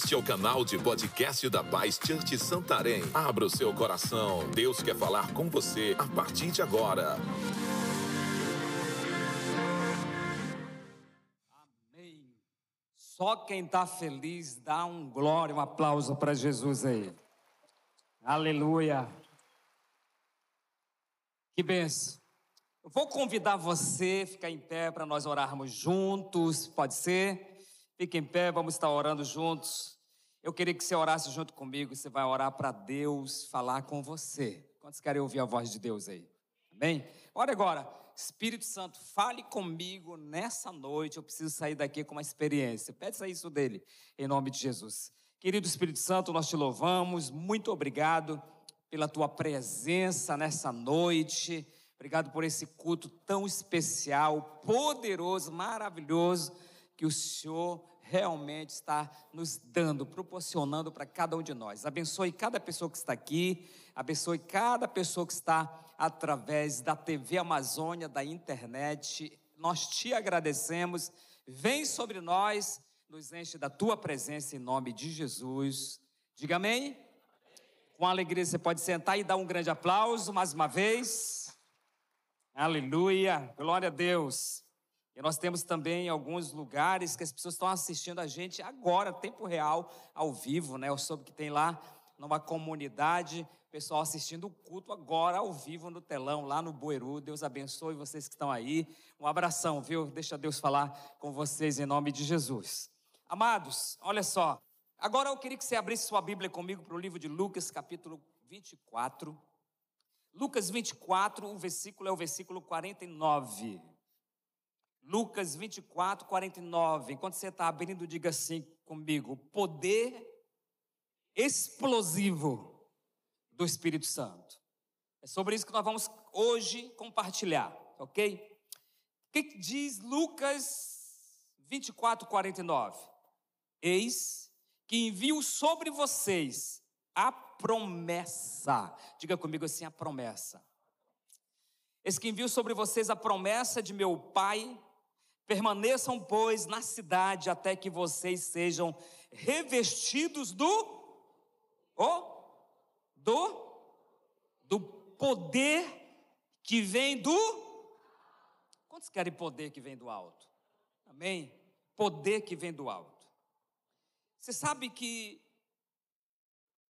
Este é o canal de podcast da Paz Church Santarém. Abra o seu coração. Deus quer falar com você a partir de agora. Amém. Só quem está feliz dá um glória, um aplauso para Jesus aí. Aleluia. Que benção. Eu vou convidar você a ficar em pé para nós orarmos juntos, pode ser? Fique em pé, vamos estar orando juntos. Eu queria que você orasse junto comigo, você vai orar para Deus falar com você. Quantos querem ouvir a voz de Deus aí? Amém? Ora agora, Espírito Santo, fale comigo nessa noite. Eu preciso sair daqui com uma experiência. Peça isso dele, em nome de Jesus. Querido Espírito Santo, nós te louvamos. Muito obrigado pela tua presença nessa noite. Obrigado por esse culto tão especial, poderoso, maravilhoso que o Senhor realmente está nos dando, proporcionando para cada um de nós. Abençoe cada pessoa que está aqui, abençoe cada pessoa que está através da TV Amazônia, da internet. Nós te agradecemos. Vem sobre nós, nos enche da tua presença em nome de Jesus. Diga amém. Com alegria você pode sentar e dar um grande aplauso mais uma vez. Aleluia. Glória a Deus. E nós temos também alguns lugares que as pessoas estão assistindo a gente agora, tempo real, ao vivo, né? Eu soube que tem lá numa comunidade, pessoal assistindo o culto agora ao vivo no telão, lá no Boeru. Deus abençoe vocês que estão aí. Um abração, viu? Deixa Deus falar com vocês em nome de Jesus. Amados, olha só. Agora eu queria que você abrisse sua Bíblia comigo para o livro de Lucas, capítulo 24. Lucas 24, o versículo é o versículo 49. Lucas 24, 49. Enquanto você está abrindo, diga assim comigo: poder explosivo do Espírito Santo. É sobre isso que nós vamos hoje compartilhar, ok? O que diz Lucas 24, 49? Eis que envio sobre vocês a promessa. Diga comigo assim: a promessa. Eis que envio sobre vocês a promessa de meu Pai Permaneçam, pois, na cidade até que vocês sejam revestidos do oh, do do poder que vem do Quantos querem poder que vem do alto? Amém. Poder que vem do alto. Você sabe que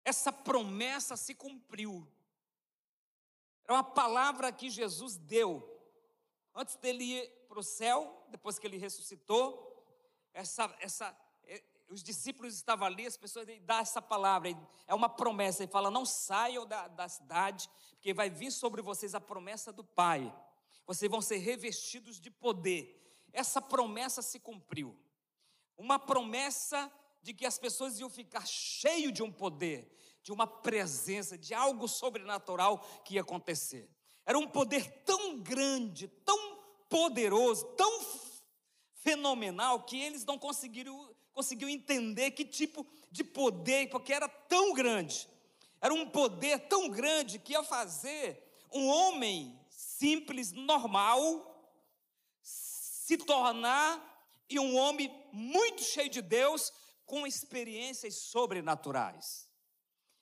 essa promessa se cumpriu. Era uma palavra que Jesus deu antes dele para o céu, depois que ele ressuscitou, essa, essa, é, os discípulos estavam ali, as pessoas dão essa palavra, é uma promessa, ele fala: não saiam da, da cidade, porque vai vir sobre vocês a promessa do Pai, vocês vão ser revestidos de poder. Essa promessa se cumpriu, uma promessa de que as pessoas iam ficar cheio de um poder, de uma presença, de algo sobrenatural que ia acontecer. Era um poder tão grande, tão poderoso, tão fenomenal, que eles não conseguiram, conseguiram entender que tipo de poder, porque era tão grande. Era um poder tão grande que ia fazer um homem simples, normal, se tornar e um homem muito cheio de Deus, com experiências sobrenaturais.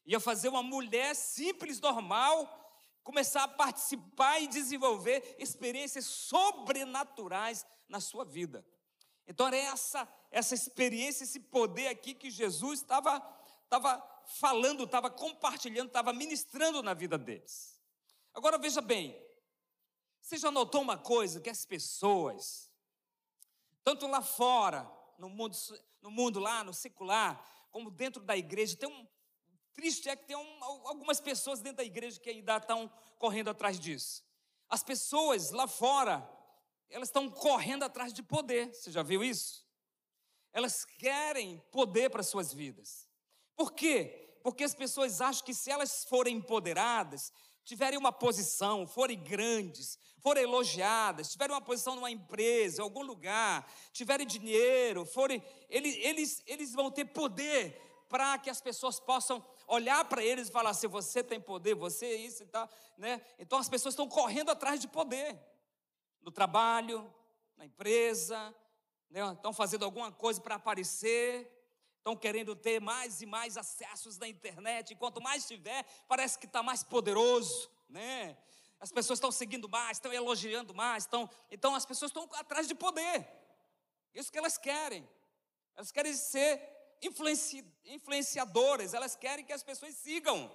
Ia fazer uma mulher simples, normal, começar a participar e desenvolver experiências sobrenaturais na sua vida. Então era essa essa experiência, esse poder aqui que Jesus estava estava falando, estava compartilhando, estava ministrando na vida deles. Agora veja bem, você já notou uma coisa que as pessoas, tanto lá fora, no mundo, no mundo lá, no secular, como dentro da igreja, tem um, Triste é que tem um, algumas pessoas dentro da igreja que ainda estão correndo atrás disso. As pessoas lá fora, elas estão correndo atrás de poder. Você já viu isso? Elas querem poder para suas vidas. Por quê? Porque as pessoas acham que se elas forem empoderadas, tiverem uma posição, forem grandes, forem elogiadas, tiverem uma posição numa empresa, em algum lugar, tiverem dinheiro, forem, eles, eles, eles vão ter poder para que as pessoas possam olhar para eles e falar assim: você tem poder, você é isso e tal. Né? Então as pessoas estão correndo atrás de poder no trabalho, na empresa, né? estão fazendo alguma coisa para aparecer, estão querendo ter mais e mais acessos na internet, e quanto mais tiver, parece que está mais poderoso, né? As pessoas estão seguindo mais, estão elogiando mais, estão, então as pessoas estão atrás de poder. Isso que elas querem. Elas querem ser influenci, influenciadoras, elas querem que as pessoas sigam.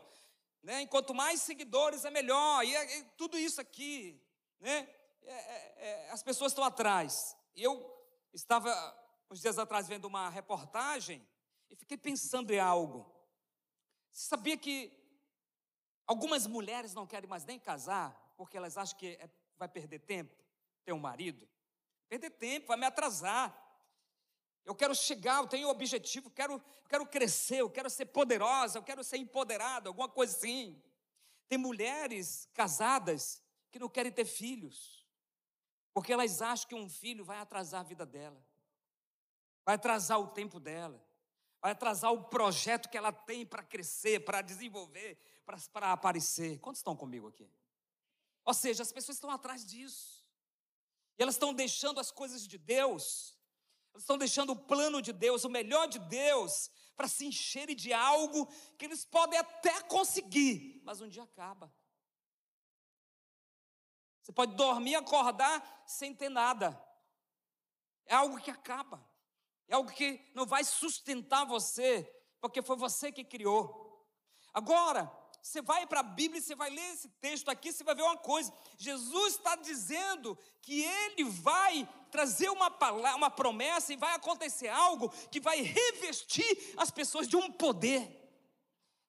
Né? Enquanto mais seguidores é melhor, e, é, tudo isso aqui, né? É, é, é as pessoas estão atrás. Eu estava uns dias atrás vendo uma reportagem e fiquei pensando em algo. Você sabia que algumas mulheres não querem mais nem casar porque elas acham que vai perder tempo ter um marido? Perder tempo, vai me atrasar. Eu quero chegar, eu tenho um objetivo, quero, eu quero crescer, eu quero ser poderosa, eu quero ser empoderada, alguma coisa assim. Tem mulheres casadas que não querem ter filhos, porque elas acham que um filho vai atrasar a vida dela, vai atrasar o tempo dela, vai atrasar o projeto que ela tem para crescer, para desenvolver, para aparecer. Quantos estão comigo aqui? Ou seja, as pessoas estão atrás disso, e elas estão deixando as coisas de Deus eles estão deixando o plano de Deus, o melhor de Deus, para se encherem de algo que eles podem até conseguir, mas um dia acaba. Você pode dormir acordar sem ter nada. É algo que acaba. É algo que não vai sustentar você, porque foi você que criou. Agora, você vai para a Bíblia e você vai ler esse texto aqui, você vai ver uma coisa. Jesus está dizendo que ele vai trazer uma, palavra, uma promessa e vai acontecer algo que vai revestir as pessoas de um poder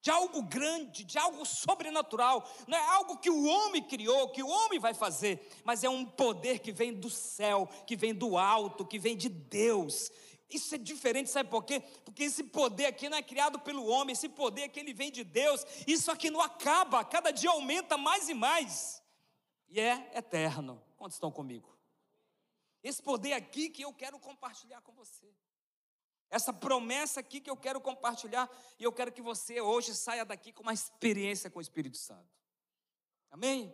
de algo grande, de algo sobrenatural. Não é algo que o homem criou, que o homem vai fazer, mas é um poder que vem do céu, que vem do alto, que vem de Deus. Isso é diferente, sabe por quê? Porque esse poder aqui não é criado pelo homem, esse poder aqui ele vem de Deus. Isso aqui não acaba, cada dia aumenta mais e mais. E é eterno. Quantos estão comigo? Esse poder aqui que eu quero compartilhar com você. Essa promessa aqui que eu quero compartilhar e eu quero que você hoje saia daqui com uma experiência com o Espírito Santo. Amém?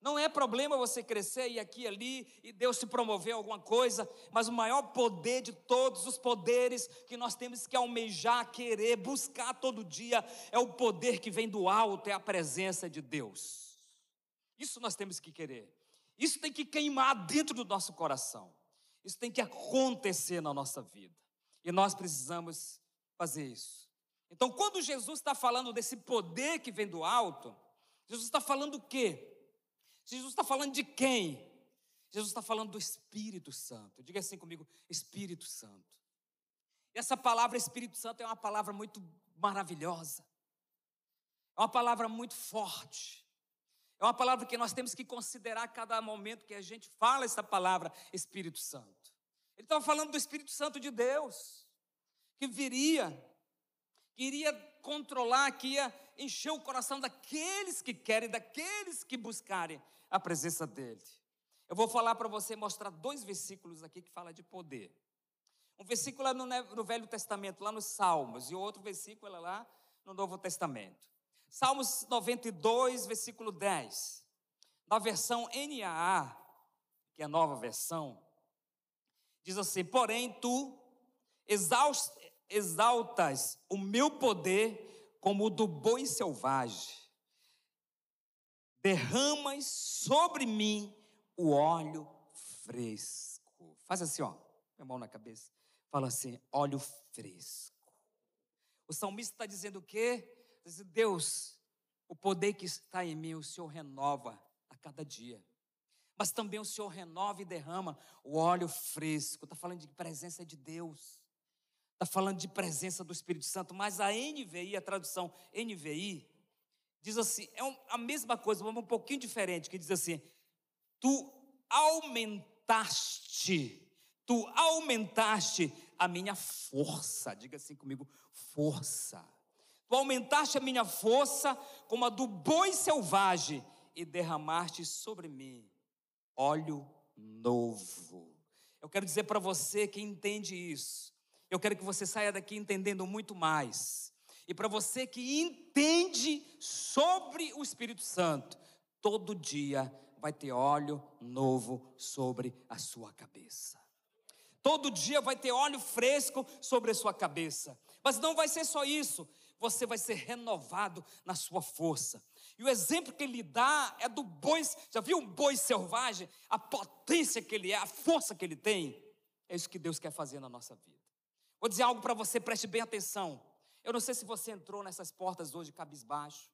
Não é problema você crescer e aqui e ali e Deus te promover alguma coisa, mas o maior poder de todos os poderes que nós temos que almejar, querer, buscar todo dia é o poder que vem do alto, é a presença de Deus. Isso nós temos que querer. Isso tem que queimar dentro do nosso coração. Isso tem que acontecer na nossa vida. E nós precisamos fazer isso. Então, quando Jesus está falando desse poder que vem do alto, Jesus está falando o quê? Jesus está falando de quem? Jesus está falando do Espírito Santo. Diga assim comigo: Espírito Santo. E essa palavra Espírito Santo é uma palavra muito maravilhosa. É uma palavra muito forte. É uma palavra que nós temos que considerar a cada momento que a gente fala essa palavra Espírito Santo. Ele estava falando do Espírito Santo de Deus, que viria, que iria controlar, que ia encher o coração daqueles que querem, daqueles que buscarem a presença dele. Eu vou falar para você, mostrar dois versículos aqui que fala de poder. Um versículo no, no Velho Testamento, lá nos Salmos, e outro versículo é lá no Novo Testamento. Salmos 92, versículo 10. Na versão NAA, que é a nova versão, diz assim: Porém, tu exaltas o meu poder como o do boi selvagem derramas sobre mim o óleo fresco. Faz assim, ó, minha mão na cabeça. Fala assim, óleo fresco. O salmista está dizendo o quê? Deus, o poder que está em mim, o Senhor renova a cada dia. Mas também o Senhor renova e derrama o óleo fresco. Está falando de presença de Deus. Está falando de presença do Espírito Santo. Mas a NVI, a tradução NVI, diz assim, é a mesma coisa, mas um pouquinho diferente, que diz assim: Tu aumentaste, tu aumentaste a minha força. Diga assim comigo, força. Tu aumentaste a minha força como a do boi selvagem e derramaste sobre mim óleo novo. Eu quero dizer para você que entende isso. Eu quero que você saia daqui entendendo muito mais. E para você que entende sobre o Espírito Santo, todo dia vai ter óleo novo sobre a sua cabeça. Todo dia vai ter óleo fresco sobre a sua cabeça. Mas não vai ser só isso. Você vai ser renovado na sua força. E o exemplo que ele dá é do boi. Já viu um boi selvagem? A potência que ele é, a força que ele tem. É isso que Deus quer fazer na nossa vida. Vou dizer algo para você, preste bem atenção. Eu não sei se você entrou nessas portas hoje cabisbaixo,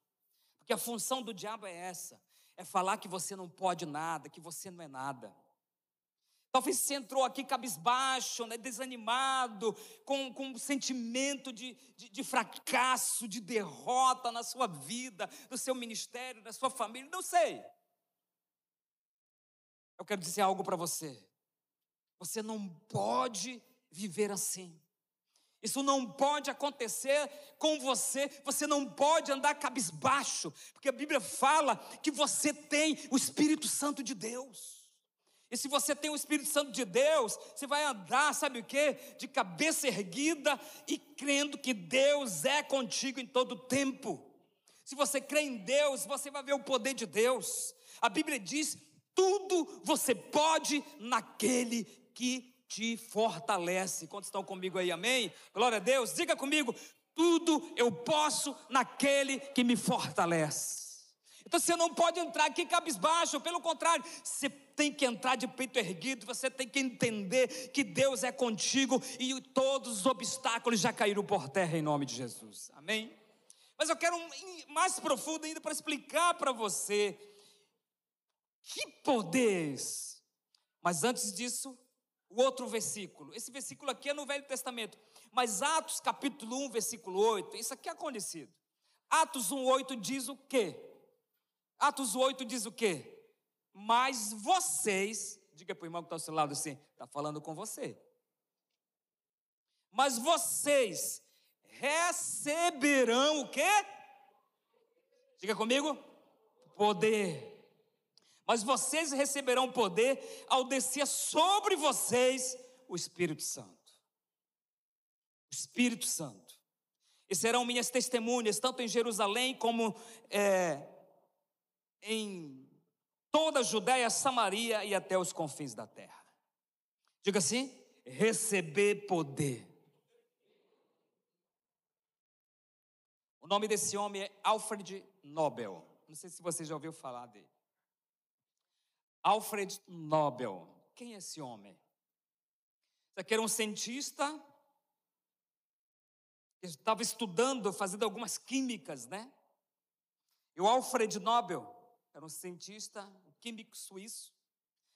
porque a função do diabo é essa: é falar que você não pode nada, que você não é nada. Talvez você entrou aqui cabisbaixo, né, desanimado, com, com um sentimento de, de, de, fracasso, de derrota na sua vida, no seu ministério, na sua família, não sei. Eu quero dizer algo para você. Você não pode viver assim. Isso não pode acontecer com você, você não pode andar cabisbaixo, porque a Bíblia fala que você tem o Espírito Santo de Deus. E se você tem o Espírito Santo de Deus, você vai andar, sabe o que? De cabeça erguida e crendo que Deus é contigo em todo tempo. Se você crê em Deus, você vai ver o poder de Deus. A Bíblia diz: tudo você pode naquele que te fortalece. Quantos estão comigo aí, amém? Glória a Deus. Diga comigo: tudo eu posso naquele que me fortalece. Então você não pode entrar aqui cabisbaixo, pelo contrário, você tem que entrar de peito erguido, você tem que entender que Deus é contigo e todos os obstáculos já caíram por terra em nome de Jesus. Amém? Mas eu quero um mais profundo ainda para explicar para você que poderes. Mas antes disso, o outro versículo. Esse versículo aqui é no Velho Testamento. Mas Atos capítulo 1, versículo 8, isso aqui é conhecido. Atos 1, 8 diz o quê? Atos 8 diz o quê? Mas vocês, diga para o irmão que está ao seu lado assim, está falando com você. Mas vocês receberão o quê? Diga comigo, poder. Mas vocês receberão poder ao descer sobre vocês o Espírito Santo. O Espírito Santo. E serão minhas testemunhas, tanto em Jerusalém como é, em toda a Judéia, Samaria e até os confins da terra. Diga assim: receber poder. O nome desse homem é Alfred Nobel. Não sei se você já ouviu falar dele. Alfred Nobel. Quem é esse homem? Isso aqui era um cientista que estava estudando, fazendo algumas químicas, né? E o Alfred Nobel era um cientista, químico suíço.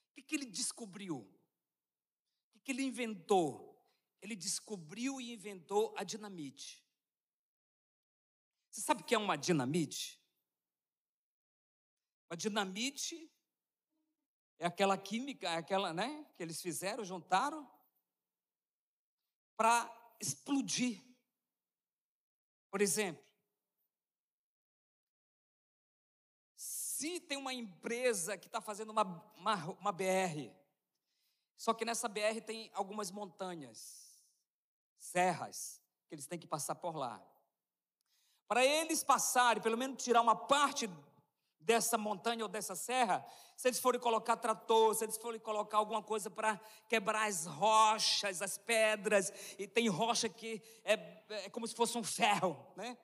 O que, que ele descobriu? O que, que ele inventou? Ele descobriu e inventou a dinamite. Você sabe o que é uma dinamite? Uma dinamite é aquela química, é aquela, né, que eles fizeram, juntaram para explodir. Por exemplo, se tem uma empresa que está fazendo uma, uma, uma BR, só que nessa BR tem algumas montanhas, serras, que eles têm que passar por lá. Para eles passarem, pelo menos tirar uma parte dessa montanha ou dessa serra, se eles forem colocar trator, se eles forem colocar alguma coisa para quebrar as rochas, as pedras, e tem rocha que é, é como se fosse um ferro, né?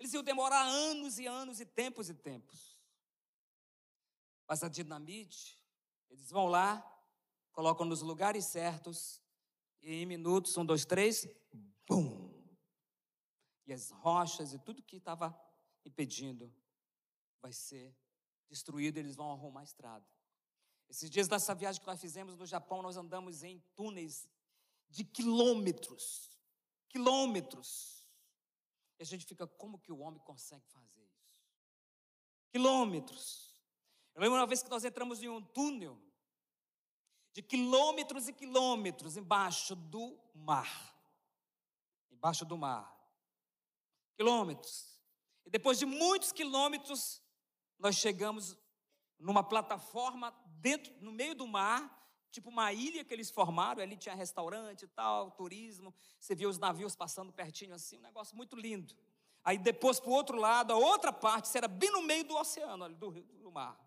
Eles iam demorar anos e anos e tempos e tempos. Mas a dinamite, eles vão lá, colocam nos lugares certos, e em minutos, um, dois, três, bum! E as rochas e tudo que estava impedindo vai ser destruído, eles vão arrumar a estrada. Esses dias dessa viagem que nós fizemos no Japão, nós andamos em túneis de quilômetros, quilômetros. E a gente fica, como que o homem consegue fazer isso? Quilômetros. Eu lembro uma vez que nós entramos em um túnel de quilômetros e quilômetros embaixo do mar. Embaixo do mar. Quilômetros. E depois de muitos quilômetros, nós chegamos numa plataforma dentro, no meio do mar, tipo uma ilha que eles formaram, ali tinha restaurante e tal, turismo, você via os navios passando pertinho assim, um negócio muito lindo. Aí depois para o outro lado, a outra parte, era bem no meio do oceano, ali, do, do mar.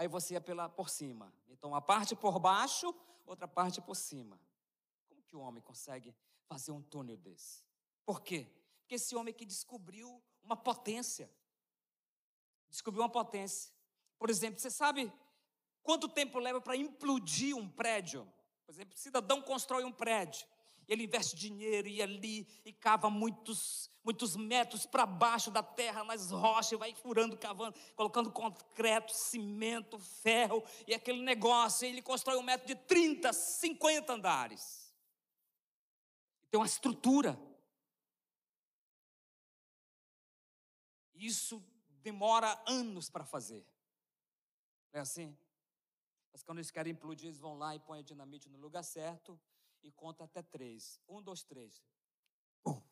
Aí você ia pela, por cima. Então, uma parte por baixo, outra parte por cima. Como que o homem consegue fazer um túnel desse? Por quê? Porque esse homem que descobriu uma potência. Descobriu uma potência. Por exemplo, você sabe quanto tempo leva para implodir um prédio? Por exemplo, cidadão constrói um prédio. Ele investe dinheiro e ali e cava muitos, muitos metros para baixo da terra, nas rochas, vai furando, cavando, colocando concreto, cimento, ferro e aquele negócio. E ele constrói um metro de 30, 50 andares. Tem uma estrutura. Isso demora anos para fazer. Não é assim? Mas quando eles querem implodir, eles vão lá e põem a dinamite no lugar certo e conta até três. Um, dois, três. Pum.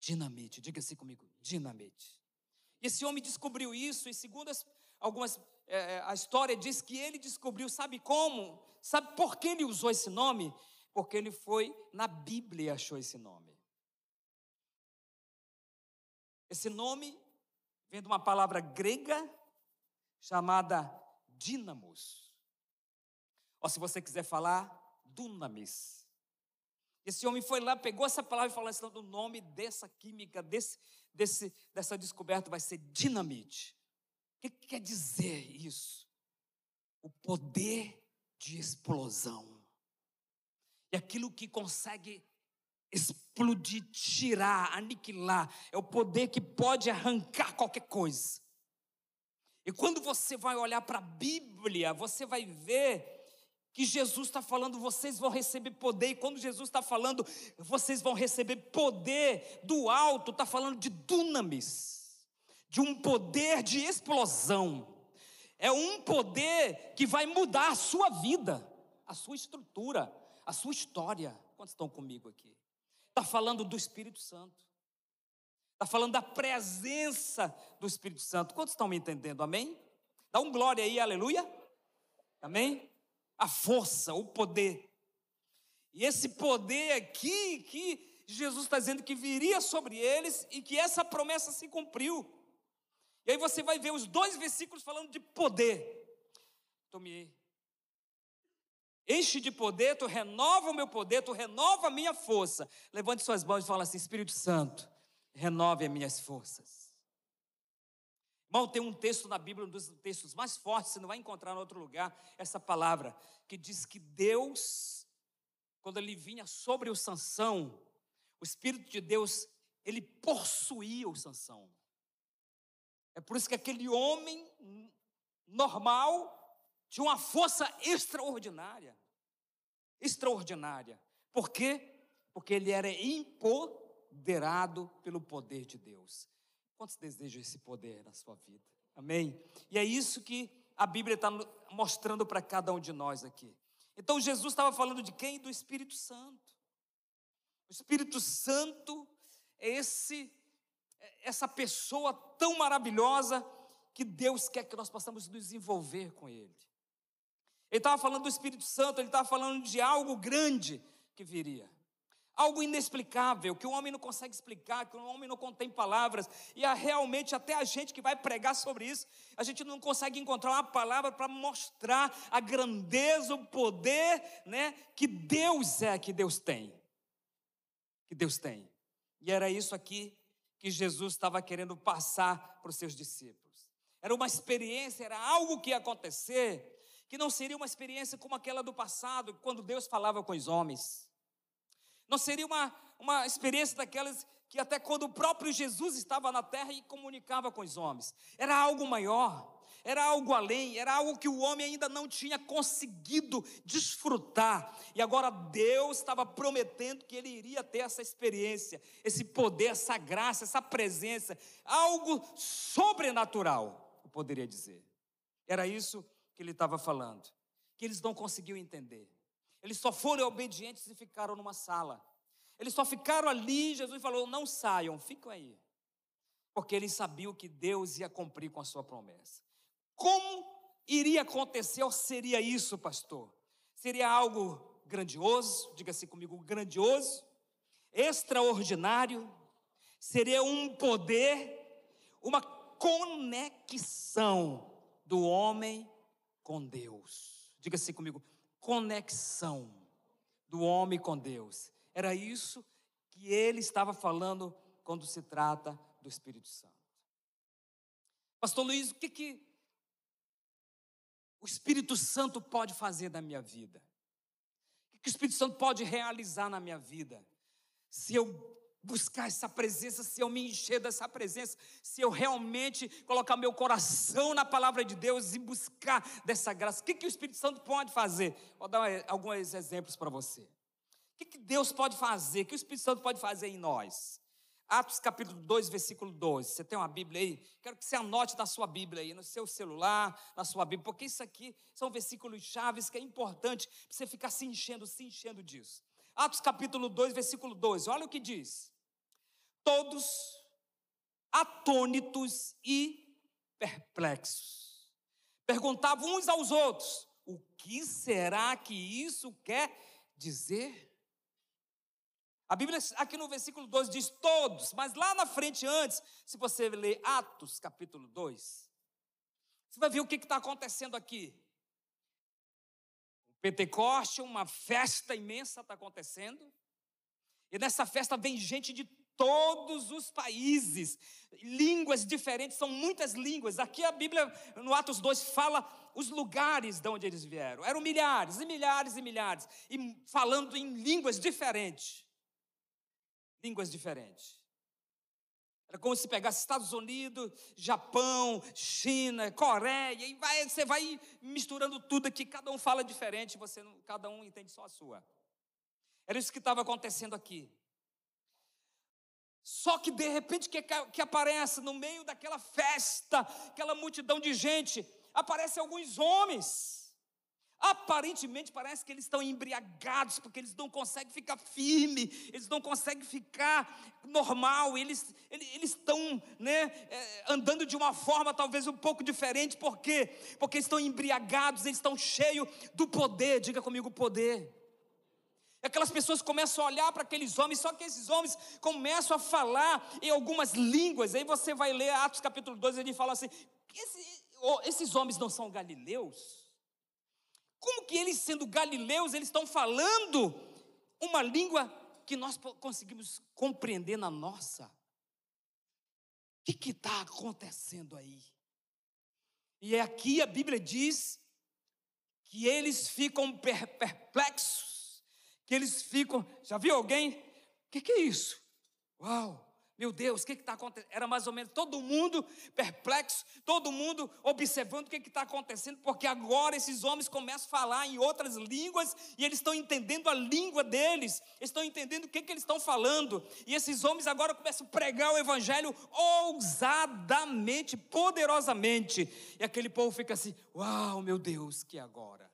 Dinamite, diga assim comigo, dinamite. E esse homem descobriu isso, e segundo as, algumas, é, é, a história diz que ele descobriu, sabe como? Sabe por que ele usou esse nome? Porque ele foi na Bíblia e achou esse nome. Esse nome vem de uma palavra grega chamada dínamos. Ou se você quiser falar, dunamis. Esse homem foi lá, pegou essa palavra e falou assim: o nome dessa química, desse, desse, dessa descoberta vai ser dinamite. O que, que quer dizer isso? O poder de explosão. E aquilo que consegue explodir, tirar, aniquilar, é o poder que pode arrancar qualquer coisa. E quando você vai olhar para a Bíblia, você vai ver que Jesus está falando, vocês vão receber poder, e quando Jesus está falando, vocês vão receber poder do alto, está falando de dunamis, de um poder de explosão. É um poder que vai mudar a sua vida, a sua estrutura, a sua história. Quantos estão comigo aqui? Está falando do Espírito Santo. Está falando da presença do Espírito Santo. Quantos estão me entendendo? Amém? Dá um glória aí, aleluia. Amém? A força, o poder. E esse poder aqui que Jesus está dizendo que viria sobre eles e que essa promessa se cumpriu. E aí você vai ver os dois versículos falando de poder. Tu me enche de poder, tu renova o meu poder, tu renova a minha força. Levante suas mãos e fala assim: Espírito Santo, renove as minhas forças. Irmão, tem um texto na Bíblia, um dos textos mais fortes, você não vai encontrar em outro lugar essa palavra, que diz que Deus, quando ele vinha sobre o Sansão, o Espírito de Deus, ele possuía o Sansão. É por isso que aquele homem normal tinha uma força extraordinária. Extraordinária. Por quê? Porque ele era empoderado pelo poder de Deus. Quantos desejam esse poder na sua vida? Amém? E é isso que a Bíblia está mostrando para cada um de nós aqui. Então Jesus estava falando de quem? Do Espírito Santo. O Espírito Santo é esse, é essa pessoa tão maravilhosa que Deus quer que nós possamos nos envolver com Ele. Ele estava falando do Espírito Santo, ele estava falando de algo grande que viria algo inexplicável, que o homem não consegue explicar, que o homem não contém palavras, e realmente até a gente que vai pregar sobre isso, a gente não consegue encontrar uma palavra para mostrar a grandeza, o poder, né, que Deus é, que Deus tem. Que Deus tem. E era isso aqui que Jesus estava querendo passar para os seus discípulos. Era uma experiência, era algo que ia acontecer, que não seria uma experiência como aquela do passado, quando Deus falava com os homens. Não seria uma, uma experiência daquelas que até quando o próprio Jesus estava na terra e comunicava com os homens. Era algo maior, era algo além, era algo que o homem ainda não tinha conseguido desfrutar. E agora Deus estava prometendo que ele iria ter essa experiência, esse poder, essa graça, essa presença, algo sobrenatural, eu poderia dizer. Era isso que ele estava falando, que eles não conseguiam entender. Eles só foram obedientes e ficaram numa sala. Eles só ficaram ali. Jesus falou: Não saiam, ficam aí. Porque eles sabiam que Deus ia cumprir com a sua promessa. Como iria acontecer ou seria isso, pastor? Seria algo grandioso, diga assim comigo: grandioso, extraordinário, seria um poder, uma conexão do homem com Deus. Diga assim comigo: conexão do homem com Deus. Era isso que ele estava falando quando se trata do Espírito Santo. Pastor Luiz, o que, que o Espírito Santo pode fazer na minha vida? O que o Espírito Santo pode realizar na minha vida? Se eu buscar essa presença, se eu me encher dessa presença, se eu realmente colocar meu coração na palavra de Deus e buscar dessa graça, o que, que o Espírito Santo pode fazer? Vou dar alguns exemplos para você. O que, que Deus pode fazer? O que o Espírito Santo pode fazer em nós? Atos capítulo 2, versículo 12. Você tem uma Bíblia aí? Quero que você anote na sua Bíblia aí, no seu celular, na sua Bíblia, porque isso aqui são versículos chaves que é importante para você ficar se enchendo, se enchendo disso. Atos capítulo 2, versículo 12. Olha o que diz. Todos atônitos e perplexos. Perguntavam uns aos outros: o que será que isso quer dizer? A Bíblia, aqui no versículo 12, diz todos, mas lá na frente, antes, se você ler Atos, capítulo 2, você vai ver o que está acontecendo aqui. Pentecoste, uma festa imensa está acontecendo, e nessa festa vem gente de todos os países, línguas diferentes, são muitas línguas. Aqui a Bíblia, no Atos 2, fala os lugares de onde eles vieram. Eram milhares e milhares e milhares, e falando em línguas diferentes línguas diferentes. Era como se pegasse Estados Unidos, Japão, China, Coreia, e vai, você vai misturando tudo aqui, cada um fala diferente, você cada um entende só a sua. Era isso que estava acontecendo aqui. Só que de repente que, que aparece no meio daquela festa, aquela multidão de gente, aparecem alguns homens Aparentemente parece que eles estão embriagados, porque eles não conseguem ficar firme, eles não conseguem ficar normal, eles, eles, estão né, é, andando de uma forma talvez um pouco diferente, por quê? Porque estão embriagados, eles estão cheios do poder, diga comigo poder. E aquelas pessoas começam a olhar para aqueles homens, só que esses homens começam a falar em algumas línguas, aí você vai ler Atos capítulo 2, ele fala assim: esses homens não são galileus? Como que eles, sendo galileus, eles estão falando uma língua que nós conseguimos compreender na nossa? O que está acontecendo aí? E é aqui a Bíblia diz que eles ficam perplexos, que eles ficam. Já viu alguém? O que, que é isso? Uau! Meu Deus, o que está acontecendo? Era mais ou menos todo mundo perplexo, todo mundo observando o que está acontecendo, porque agora esses homens começam a falar em outras línguas e eles estão entendendo a língua deles, eles estão entendendo o que, que eles estão falando, e esses homens agora começam a pregar o evangelho ousadamente, poderosamente, e aquele povo fica assim: Uau, meu Deus, que agora?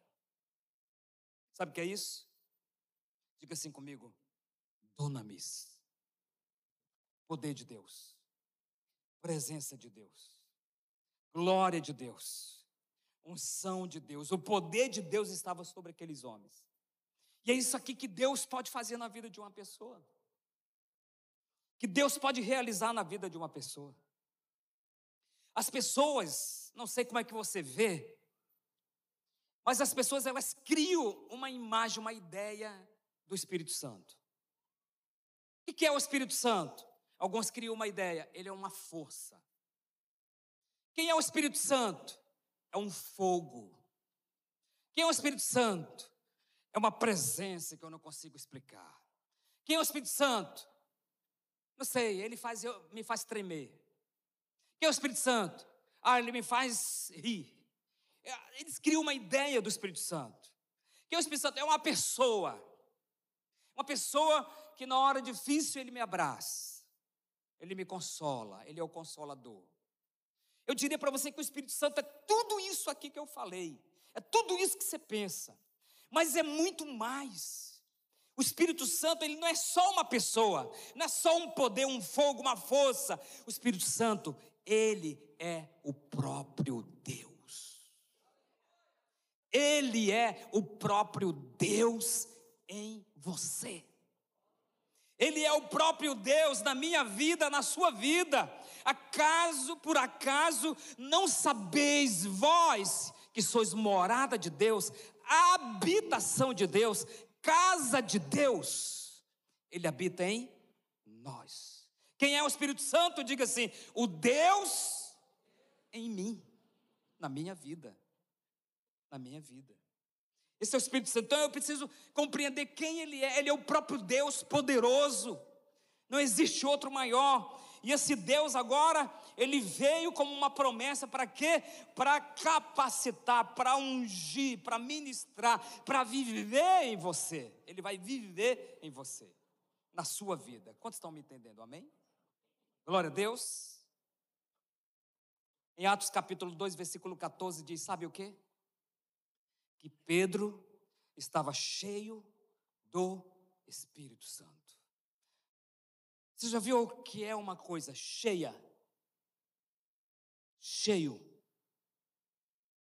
Sabe o que é isso? Diga assim comigo: Dunamis. Poder de Deus, presença de Deus, glória de Deus, unção de Deus, o poder de Deus estava sobre aqueles homens. E é isso aqui que Deus pode fazer na vida de uma pessoa. Que Deus pode realizar na vida de uma pessoa. As pessoas, não sei como é que você vê, mas as pessoas elas criam uma imagem, uma ideia do Espírito Santo. O que é o Espírito Santo? Alguns criam uma ideia, ele é uma força. Quem é o Espírito Santo? É um fogo. Quem é o Espírito Santo? É uma presença que eu não consigo explicar. Quem é o Espírito Santo? Não sei, ele faz, eu, me faz tremer. Quem é o Espírito Santo? Ah, ele me faz rir. É, eles criam uma ideia do Espírito Santo. Quem é o Espírito Santo? É uma pessoa. Uma pessoa que na hora difícil ele me abraça. Ele me consola, Ele é o consolador. Eu diria para você que o Espírito Santo é tudo isso aqui que eu falei, é tudo isso que você pensa, mas é muito mais. O Espírito Santo, ele não é só uma pessoa, não é só um poder, um fogo, uma força. O Espírito Santo, ele é o próprio Deus. Ele é o próprio Deus em você. Ele é o próprio Deus na minha vida, na sua vida. Acaso, por acaso, não sabeis vós que sois morada de Deus, habitação de Deus, casa de Deus? Ele habita em nós. Quem é o Espírito Santo? Diga assim: o Deus em mim, na minha vida. Na minha vida. Esse é o Espírito Santo. Então eu preciso compreender quem Ele é. Ele é o próprio Deus poderoso. Não existe outro maior. E esse Deus agora, ele veio como uma promessa para quê? Para capacitar, para ungir, para ministrar, para viver em você. Ele vai viver em você, na sua vida. Quantos estão me entendendo? Amém? Glória a Deus. Em Atos capítulo 2, versículo 14 diz: Sabe o que? Que Pedro estava cheio do Espírito Santo. Você já viu o que é uma coisa cheia? Cheio.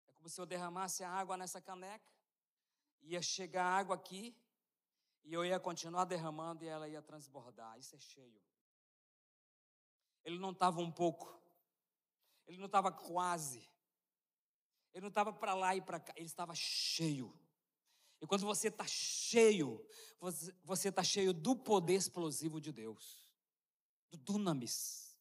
É como se eu derramasse a água nessa caneca, ia chegar água aqui, e eu ia continuar derramando e ela ia transbordar. Isso é cheio. Ele não estava um pouco, ele não estava quase, ele não estava para lá e para cá, ele estava cheio. E quando você está cheio, você está cheio do poder explosivo de Deus do dunamis,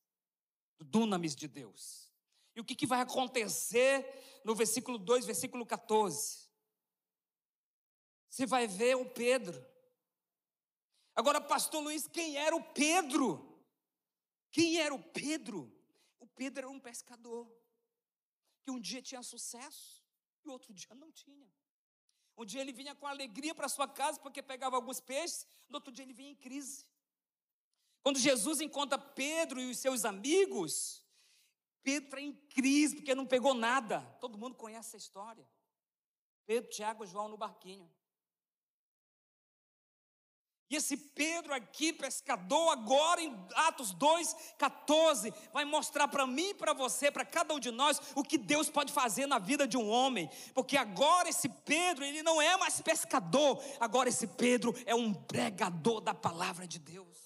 do dunamis de Deus. E o que, que vai acontecer no versículo 2, versículo 14? Você vai ver o Pedro. Agora, pastor Luiz, quem era o Pedro? Quem era o Pedro? O Pedro era um pescador que um dia tinha sucesso e outro dia não tinha. Um dia ele vinha com alegria para sua casa porque pegava alguns peixes, no outro dia ele vinha em crise. Quando Jesus encontra Pedro e os seus amigos, Pedro está em crise porque não pegou nada. Todo mundo conhece essa história. Pedro, Tiago e João no barquinho. E esse Pedro aqui, pescador, agora em Atos 2, 14, vai mostrar para mim e para você, para cada um de nós, o que Deus pode fazer na vida de um homem. Porque agora esse Pedro, ele não é mais pescador, agora esse Pedro é um pregador da palavra de Deus.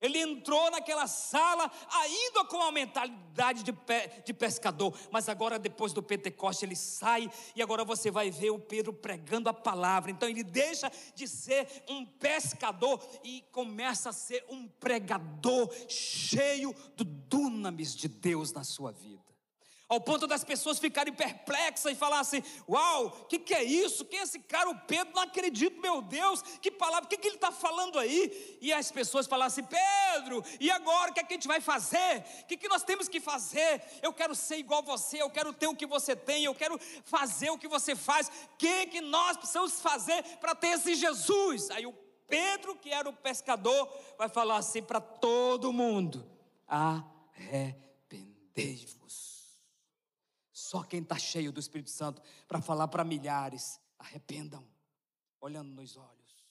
Ele entrou naquela sala ainda com a mentalidade de, pe de pescador, mas agora, depois do Pentecoste, ele sai e agora você vai ver o Pedro pregando a palavra. Então, ele deixa de ser um pescador e começa a ser um pregador cheio do dunamis de Deus na sua vida ao ponto das pessoas ficarem perplexas e falar assim: Uau, o que, que é isso? Quem é esse cara? O Pedro, não acredito, meu Deus, que palavra, o que, que ele está falando aí? E as pessoas falam assim: Pedro, e agora o que, é que a gente vai fazer? O que, que nós temos que fazer? Eu quero ser igual você, eu quero ter o que você tem, eu quero fazer o que você faz. O que, que nós precisamos fazer para ter esse Jesus? Aí o Pedro, que era o pescador, vai falar assim para todo mundo: arrependei-vos. Só quem está cheio do Espírito Santo para falar para milhares: arrependam, olhando nos olhos.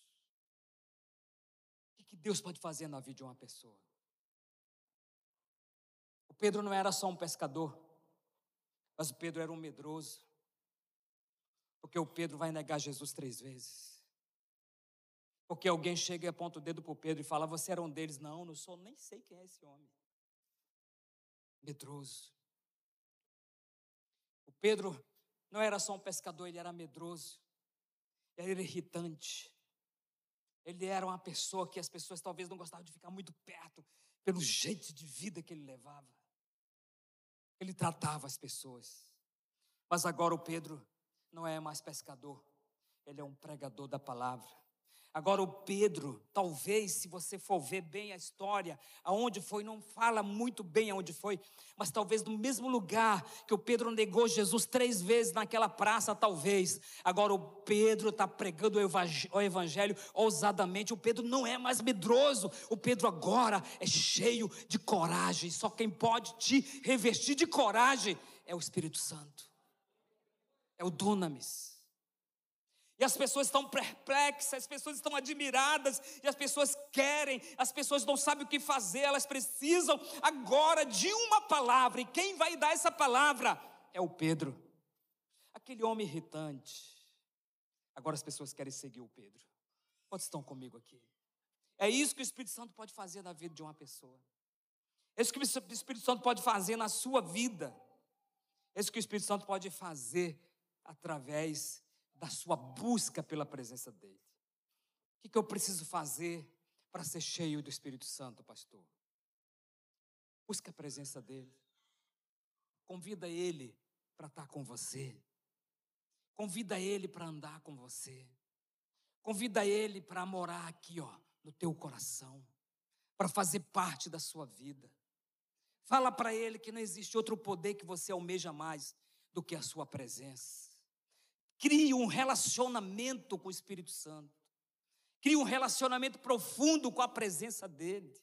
O que Deus pode fazer na vida de uma pessoa? O Pedro não era só um pescador, mas o Pedro era um medroso. Porque o Pedro vai negar Jesus três vezes. Porque alguém chega e aponta o dedo para o Pedro e fala: Você era um deles? Não, não sou, nem sei quem é esse homem. Medroso. Pedro não era só um pescador, ele era medroso, ele era irritante. Ele era uma pessoa que as pessoas talvez não gostavam de ficar muito perto, pelo jeito de vida que ele levava. Ele tratava as pessoas. Mas agora o Pedro não é mais pescador, ele é um pregador da palavra. Agora, o Pedro, talvez, se você for ver bem a história, aonde foi, não fala muito bem aonde foi, mas talvez no mesmo lugar que o Pedro negou Jesus três vezes naquela praça, talvez. Agora, o Pedro está pregando o evangelho ousadamente. O Pedro não é mais medroso, o Pedro agora é cheio de coragem. Só quem pode te revestir de coragem é o Espírito Santo, é o Dunamis. E as pessoas estão perplexas, as pessoas estão admiradas, e as pessoas querem, as pessoas não sabem o que fazer, elas precisam agora de uma palavra, e quem vai dar essa palavra é o Pedro, aquele homem irritante. Agora as pessoas querem seguir o Pedro. Quantos estão comigo aqui? É isso que o Espírito Santo pode fazer na vida de uma pessoa. É isso que o Espírito Santo pode fazer na sua vida. É isso que o Espírito Santo pode fazer através da sua busca pela presença dele. O que eu preciso fazer para ser cheio do Espírito Santo, pastor? Busca a presença dele. Convida ele para estar com você. Convida ele para andar com você. Convida ele para morar aqui, ó, no teu coração, para fazer parte da sua vida. Fala para ele que não existe outro poder que você almeja mais do que a sua presença. Crie um relacionamento com o Espírito Santo. Crie um relacionamento profundo com a presença dele.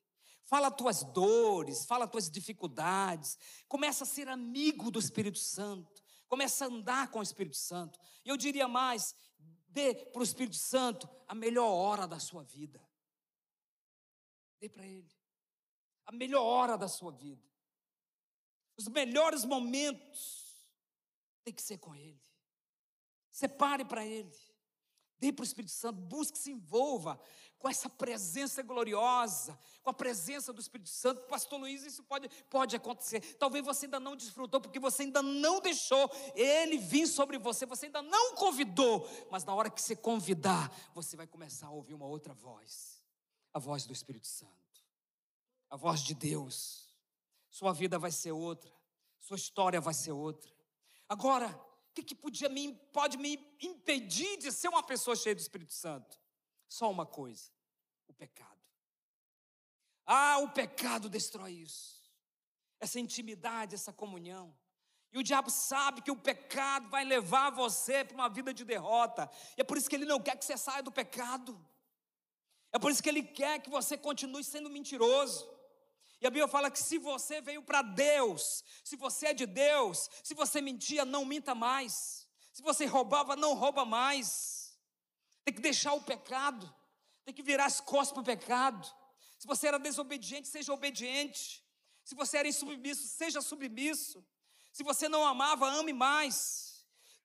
Fala tuas dores, fala tuas dificuldades. Começa a ser amigo do Espírito Santo. Começa a andar com o Espírito Santo. Eu diria mais: dê para o Espírito Santo a melhor hora da sua vida. Dê para Ele a melhor hora da sua vida. Os melhores momentos tem que ser com Ele. Separe para Ele. Dê para o Espírito Santo, busque se envolva com essa presença gloriosa, com a presença do Espírito Santo. Pastor Luiz, isso pode, pode acontecer. Talvez você ainda não desfrutou, porque você ainda não deixou ele vir sobre você, você ainda não convidou. Mas na hora que você convidar, você vai começar a ouvir uma outra voz a voz do Espírito Santo, a voz de Deus. Sua vida vai ser outra, sua história vai ser outra. Agora, que, que podia me, pode me impedir de ser uma pessoa cheia do Espírito Santo? Só uma coisa: o pecado. Ah, o pecado destrói isso. Essa intimidade, essa comunhão. E o diabo sabe que o pecado vai levar você para uma vida de derrota. E é por isso que ele não quer que você saia do pecado. É por isso que ele quer que você continue sendo mentiroso. E a Bíblia fala que se você veio para Deus, se você é de Deus, se você mentia, não minta mais. Se você roubava, não rouba mais. Tem que deixar o pecado, tem que virar as costas para o pecado. Se você era desobediente, seja obediente. Se você era insubmisso, seja submisso. Se você não amava, ame mais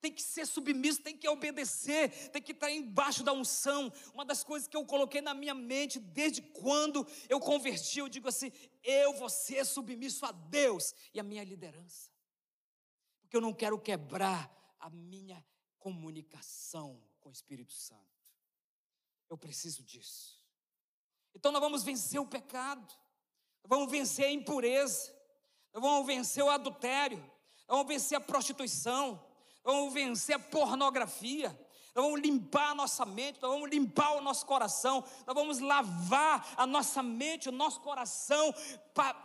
tem que ser submisso, tem que obedecer, tem que estar embaixo da unção. Uma das coisas que eu coloquei na minha mente desde quando eu converti, eu digo assim: eu vou ser submisso a Deus e a minha liderança, porque eu não quero quebrar a minha comunicação com o Espírito Santo. Eu preciso disso. Então nós vamos vencer o pecado, nós vamos vencer a impureza, nós vamos vencer o adultério, nós vamos vencer a prostituição vamos vencer a pornografia, nós vamos limpar a nossa mente, nós vamos limpar o nosso coração, nós vamos lavar a nossa mente, o nosso coração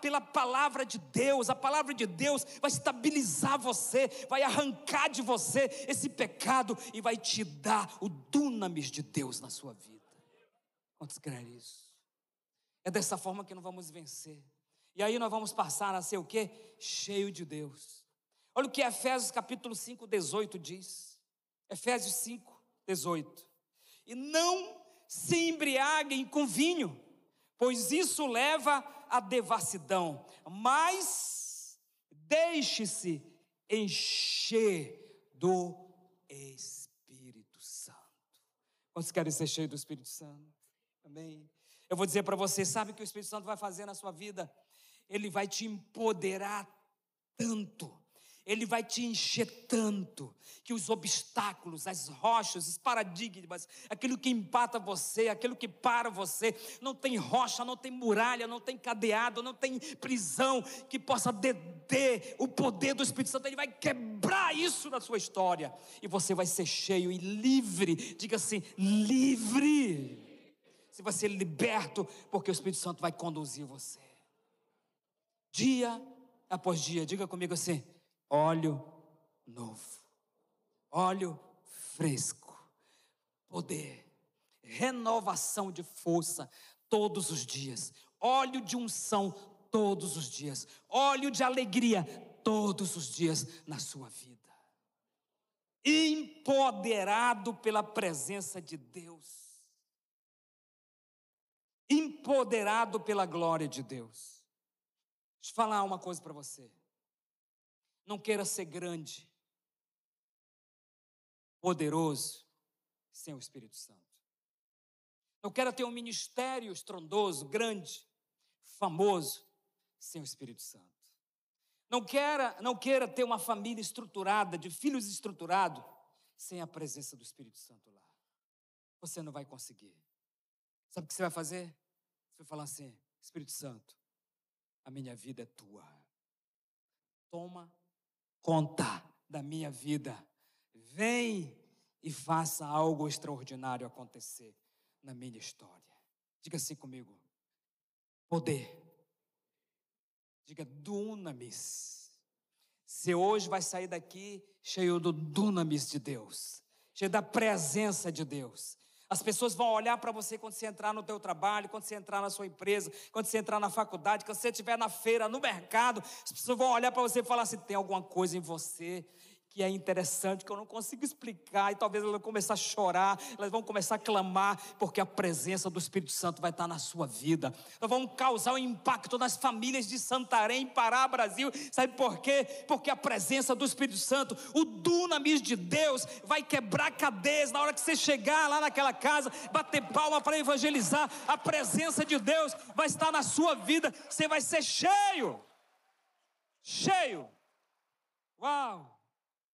pela palavra de Deus. A palavra de Deus vai estabilizar você, vai arrancar de você esse pecado e vai te dar o dunamis de Deus na sua vida. Quantos creem isso? É dessa forma que nós vamos vencer. E aí nós vamos passar a ser o quê? Cheio de Deus. Olha o que Efésios capítulo 5, 18 diz. Efésios 5, 18. E não se embriaguem com vinho, pois isso leva à devassidão, mas deixe-se encher do Espírito Santo. Quantos querem ser cheios do Espírito Santo? Amém. Eu vou dizer para você, sabe o que o Espírito Santo vai fazer na sua vida? Ele vai te empoderar tanto ele vai te encher tanto que os obstáculos, as rochas, os paradigmas, aquilo que empata você, aquilo que para você, não tem rocha, não tem muralha, não tem cadeado, não tem prisão que possa deter o poder do Espírito Santo. Ele vai quebrar isso na sua história e você vai ser cheio e livre. Diga assim: livre. Você vai ser liberto, porque o Espírito Santo vai conduzir você. Dia após dia, diga comigo assim óleo novo, óleo fresco, poder, renovação de força todos os dias, óleo de unção todos os dias, óleo de alegria todos os dias na sua vida. Empoderado pela presença de Deus, empoderado pela glória de Deus. Deixa eu falar uma coisa para você. Não queira ser grande, poderoso, sem o Espírito Santo. Não queira ter um ministério estrondoso, grande, famoso, sem o Espírito Santo. Não queira, não queira ter uma família estruturada, de filhos estruturados, sem a presença do Espírito Santo lá. Você não vai conseguir. Sabe o que você vai fazer? Você vai falar assim: Espírito Santo, a minha vida é tua. Toma conta da minha vida. Vem e faça algo extraordinário acontecer na minha história. Diga assim comigo: poder. Diga dunamis. Você hoje vai sair daqui cheio do dunamis de Deus, cheio da presença de Deus. As pessoas vão olhar para você quando você entrar no teu trabalho, quando você entrar na sua empresa, quando você entrar na faculdade, quando você estiver na feira, no mercado. As pessoas vão olhar para você e falar assim: tem alguma coisa em você que é interessante, que eu não consigo explicar, e talvez elas vão começar a chorar, elas vão começar a clamar, porque a presença do Espírito Santo vai estar na sua vida. Nós vamos causar um impacto nas famílias de Santarém, Pará, Brasil. Sabe por quê? Porque a presença do Espírito Santo, o dunamis de Deus, vai quebrar cadeias na hora que você chegar lá naquela casa, bater palma para evangelizar. A presença de Deus vai estar na sua vida, você vai ser cheio. Cheio. Uau!